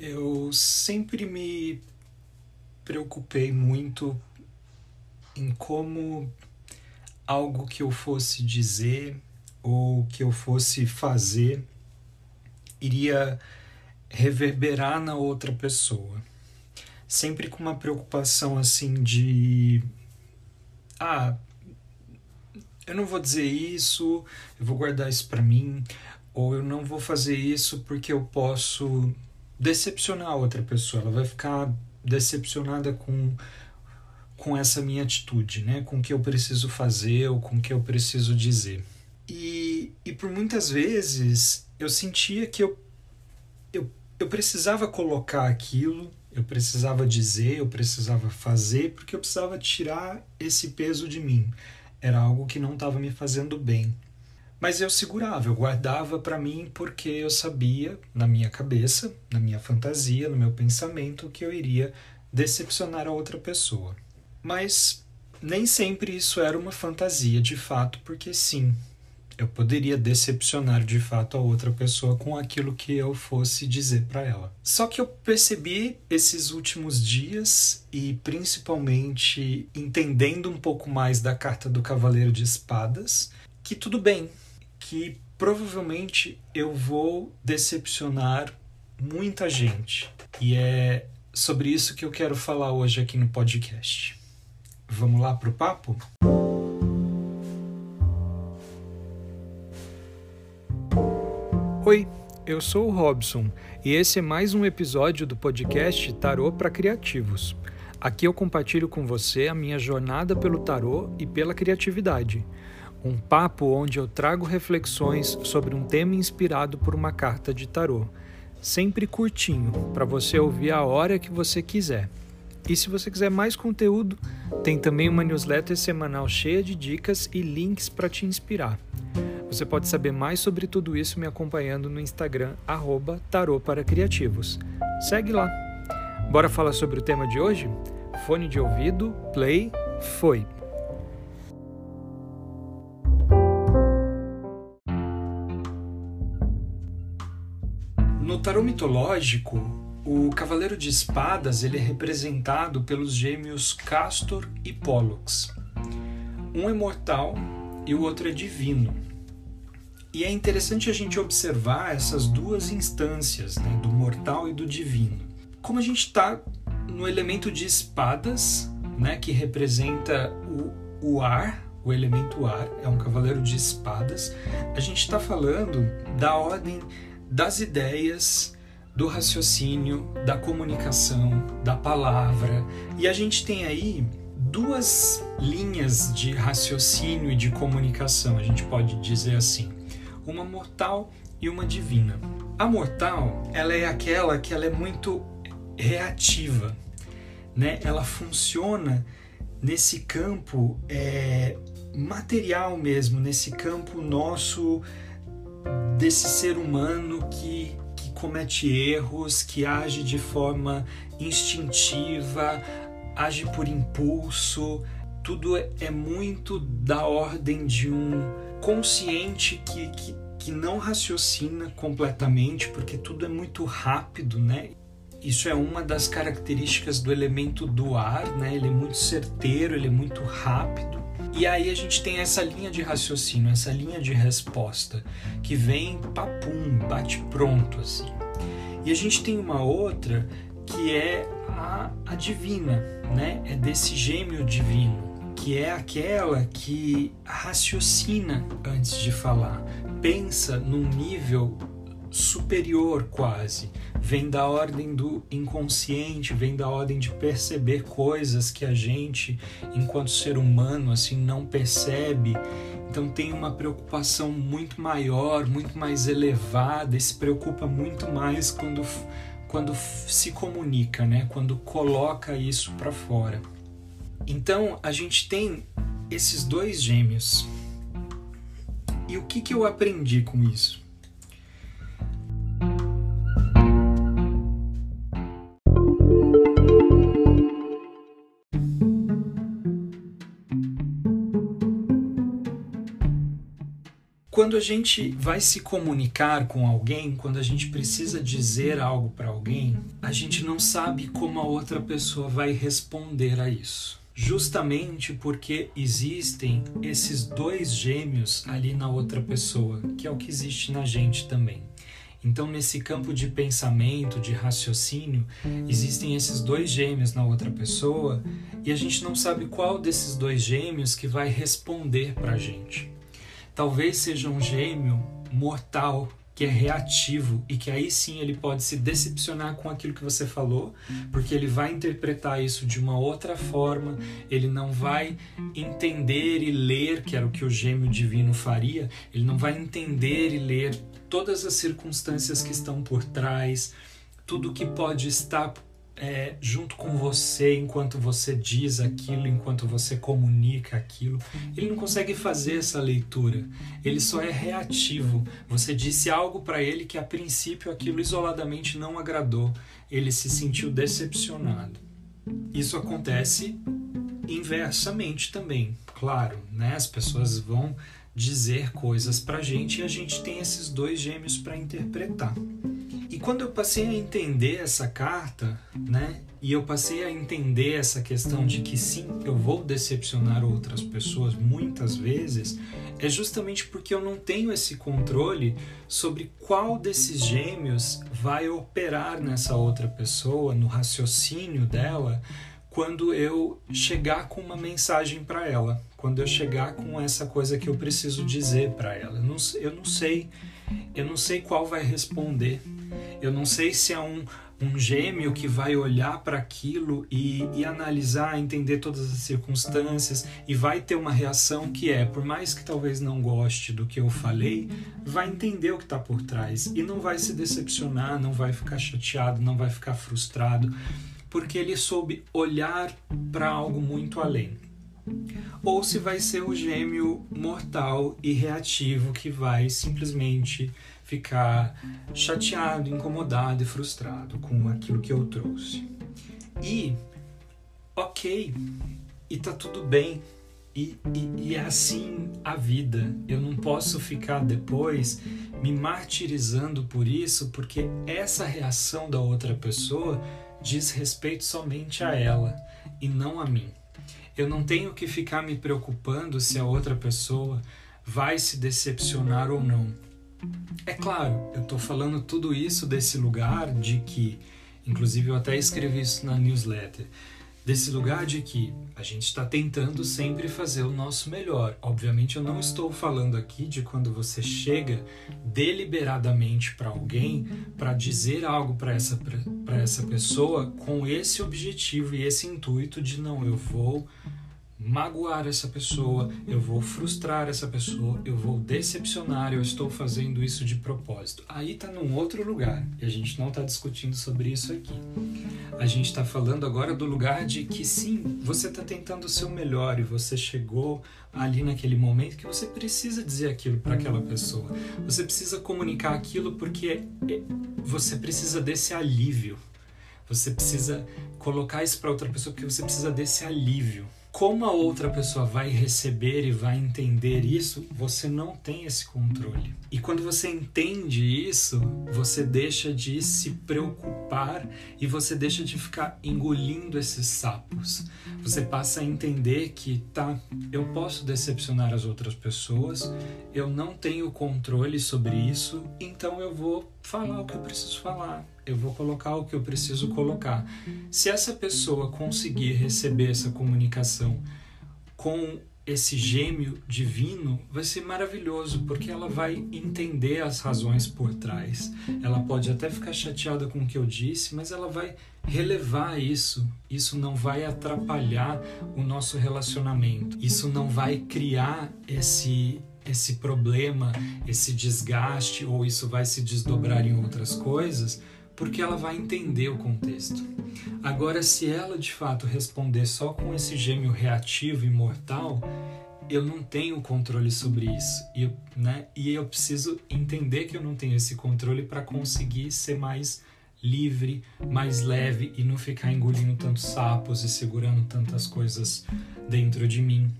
Eu sempre me preocupei muito em como algo que eu fosse dizer ou que eu fosse fazer iria reverberar na outra pessoa. Sempre com uma preocupação assim de ah, eu não vou dizer isso, eu vou guardar isso para mim, ou eu não vou fazer isso porque eu posso decepcionar a outra pessoa. Ela vai ficar decepcionada com com essa minha atitude, né? Com o que eu preciso fazer ou com o que eu preciso dizer. E, e por muitas vezes eu sentia que eu, eu, eu precisava colocar aquilo, eu precisava dizer, eu precisava fazer, porque eu precisava tirar esse peso de mim. Era algo que não estava me fazendo bem. Mas eu segurava, eu guardava para mim porque eu sabia, na minha cabeça, na minha fantasia, no meu pensamento, que eu iria decepcionar a outra pessoa. Mas nem sempre isso era uma fantasia de fato, porque sim, eu poderia decepcionar de fato a outra pessoa com aquilo que eu fosse dizer para ela. Só que eu percebi esses últimos dias e principalmente entendendo um pouco mais da carta do Cavaleiro de Espadas, que tudo bem, que provavelmente eu vou decepcionar muita gente. E é sobre isso que eu quero falar hoje aqui no podcast. Vamos lá pro papo? Oi, eu sou o Robson e esse é mais um episódio do podcast Tarô para Criativos. Aqui eu compartilho com você a minha jornada pelo tarô e pela criatividade. Um papo onde eu trago reflexões sobre um tema inspirado por uma carta de tarô, sempre curtinho, para você ouvir a hora que você quiser. E se você quiser mais conteúdo, tem também uma newsletter semanal cheia de dicas e links para te inspirar. Você pode saber mais sobre tudo isso me acompanhando no Instagram, arroba tarô para criativos. Segue lá. Bora falar sobre o tema de hoje? Fone de ouvido, play, foi. No tarô mitológico, o Cavaleiro de Espadas ele é representado pelos gêmeos Castor e Pollux. Um é mortal e o outro é divino. E é interessante a gente observar essas duas instâncias, né, do mortal e do divino. Como a gente está no elemento de espadas, né, que representa o, o ar, o elemento ar, é um cavaleiro de espadas, a gente está falando da ordem das ideias, do raciocínio, da comunicação, da palavra. E a gente tem aí duas linhas de raciocínio e de comunicação, a gente pode dizer assim, uma mortal e uma divina. A mortal, ela é aquela que ela é muito reativa, né? Ela funciona nesse campo é, material mesmo, nesse campo nosso desse ser humano que comete erros, que age de forma instintiva, age por impulso. Tudo é muito da ordem de um consciente que, que, que não raciocina completamente, porque tudo é muito rápido, né? Isso é uma das características do elemento do ar, né? Ele é muito certeiro, ele é muito rápido. E aí a gente tem essa linha de raciocínio, essa linha de resposta que vem papum, bate pronto assim. E a gente tem uma outra que é a, a divina, né? É desse gêmeo divino, que é aquela que raciocina antes de falar, pensa num nível superior quase, vem da ordem do inconsciente, vem da ordem de perceber coisas que a gente, enquanto ser humano, assim não percebe. Então tem uma preocupação muito maior, muito mais elevada, e se preocupa muito mais quando quando se comunica, né? Quando coloca isso para fora. Então a gente tem esses dois gêmeos. E o que, que eu aprendi com isso? Quando a gente vai se comunicar com alguém, quando a gente precisa dizer algo para alguém, a gente não sabe como a outra pessoa vai responder a isso. Justamente porque existem esses dois gêmeos ali na outra pessoa, que é o que existe na gente também. Então, nesse campo de pensamento, de raciocínio, existem esses dois gêmeos na outra pessoa e a gente não sabe qual desses dois gêmeos que vai responder para a gente. Talvez seja um gêmeo mortal que é reativo e que aí sim ele pode se decepcionar com aquilo que você falou, porque ele vai interpretar isso de uma outra forma, ele não vai entender e ler, que era o que o gêmeo divino faria, ele não vai entender e ler todas as circunstâncias que estão por trás, tudo que pode estar é, junto com você enquanto você diz aquilo, enquanto você comunica aquilo. Ele não consegue fazer essa leitura. Ele só é reativo. Você disse algo para ele que a princípio aquilo isoladamente não agradou. Ele se sentiu decepcionado. Isso acontece inversamente também, claro, né? As pessoas vão dizer coisas para gente e a gente tem esses dois gêmeos para interpretar. Quando eu passei a entender essa carta, né, e eu passei a entender essa questão de que sim, eu vou decepcionar outras pessoas muitas vezes, é justamente porque eu não tenho esse controle sobre qual desses gêmeos vai operar nessa outra pessoa, no raciocínio dela, quando eu chegar com uma mensagem para ela, quando eu chegar com essa coisa que eu preciso dizer para ela. Eu não, eu não sei, eu não sei qual vai responder. Eu não sei se é um, um gêmeo que vai olhar para aquilo e, e, analisar, entender todas as circunstâncias e vai ter uma reação que é, por mais que talvez não goste do que eu falei, vai entender o que está por trás e não vai se decepcionar, não vai ficar chateado, não vai ficar frustrado, porque ele soube olhar para algo muito além ou se vai ser o gêmeo mortal e reativo que vai simplesmente ficar chateado, incomodado e frustrado com aquilo que eu trouxe. E, ok, e tá tudo bem. E, e, e, é assim a vida. Eu não posso ficar depois me martirizando por isso, porque essa reação da outra pessoa diz respeito somente a ela e não a mim. Eu não tenho que ficar me preocupando se a outra pessoa vai se decepcionar ou não. É claro, eu estou falando tudo isso desse lugar de que, inclusive eu até escrevi isso na newsletter, desse lugar de que a gente está tentando sempre fazer o nosso melhor. Obviamente, eu não estou falando aqui de quando você chega deliberadamente para alguém para dizer algo para essa, essa pessoa com esse objetivo e esse intuito de não, eu vou magoar essa pessoa, eu vou frustrar essa pessoa, eu vou decepcionar, eu estou fazendo isso de propósito. Aí está num outro lugar e a gente não está discutindo sobre isso aqui. A gente está falando agora do lugar de que sim, você está tentando o seu melhor e você chegou ali naquele momento que você precisa dizer aquilo para aquela pessoa. Você precisa comunicar aquilo porque é, você precisa desse alívio. Você precisa colocar isso para outra pessoa porque você precisa desse alívio como a outra pessoa vai receber e vai entender isso, você não tem esse controle. E quando você entende isso, você deixa de se preocupar e você deixa de ficar engolindo esses sapos. Você passa a entender que, tá, eu posso decepcionar as outras pessoas, eu não tenho controle sobre isso, então eu vou falar o que eu preciso falar eu vou colocar o que eu preciso colocar. Se essa pessoa conseguir receber essa comunicação com esse gêmeo divino, vai ser maravilhoso, porque ela vai entender as razões por trás. Ela pode até ficar chateada com o que eu disse, mas ela vai relevar isso. Isso não vai atrapalhar o nosso relacionamento. Isso não vai criar esse esse problema, esse desgaste ou isso vai se desdobrar em outras coisas porque ela vai entender o contexto. Agora, se ela de fato responder só com esse gêmeo reativo e mortal, eu não tenho controle sobre isso. E, né, e eu preciso entender que eu não tenho esse controle para conseguir ser mais livre, mais leve e não ficar engolindo tantos sapos e segurando tantas coisas dentro de mim.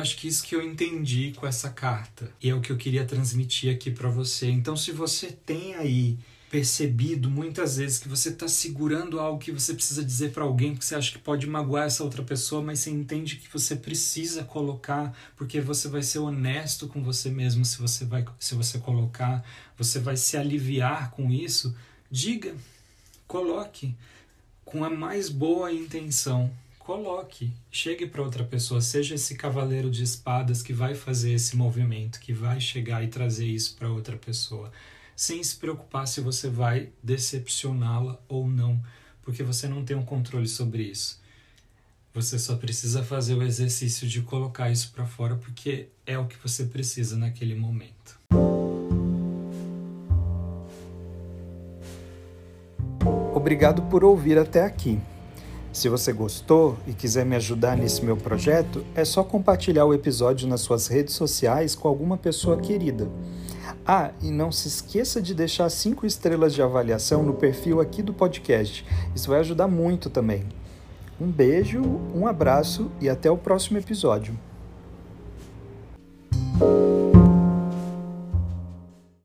Eu acho que isso que eu entendi com essa carta e é o que eu queria transmitir aqui para você. Então, se você tem aí percebido muitas vezes que você está segurando algo que você precisa dizer para alguém porque você acha que pode magoar essa outra pessoa, mas você entende que você precisa colocar porque você vai ser honesto com você mesmo se você vai se você colocar, você vai se aliviar com isso. Diga, coloque com a mais boa intenção. Coloque, chegue para outra pessoa, seja esse cavaleiro de espadas que vai fazer esse movimento, que vai chegar e trazer isso para outra pessoa sem se preocupar se você vai decepcioná-la ou não, porque você não tem um controle sobre isso. Você só precisa fazer o exercício de colocar isso para fora porque é o que você precisa naquele momento. Obrigado por ouvir até aqui. Se você gostou e quiser me ajudar nesse meu projeto, é só compartilhar o episódio nas suas redes sociais com alguma pessoa querida. Ah, e não se esqueça de deixar cinco estrelas de avaliação no perfil aqui do podcast. Isso vai ajudar muito também. Um beijo, um abraço e até o próximo episódio.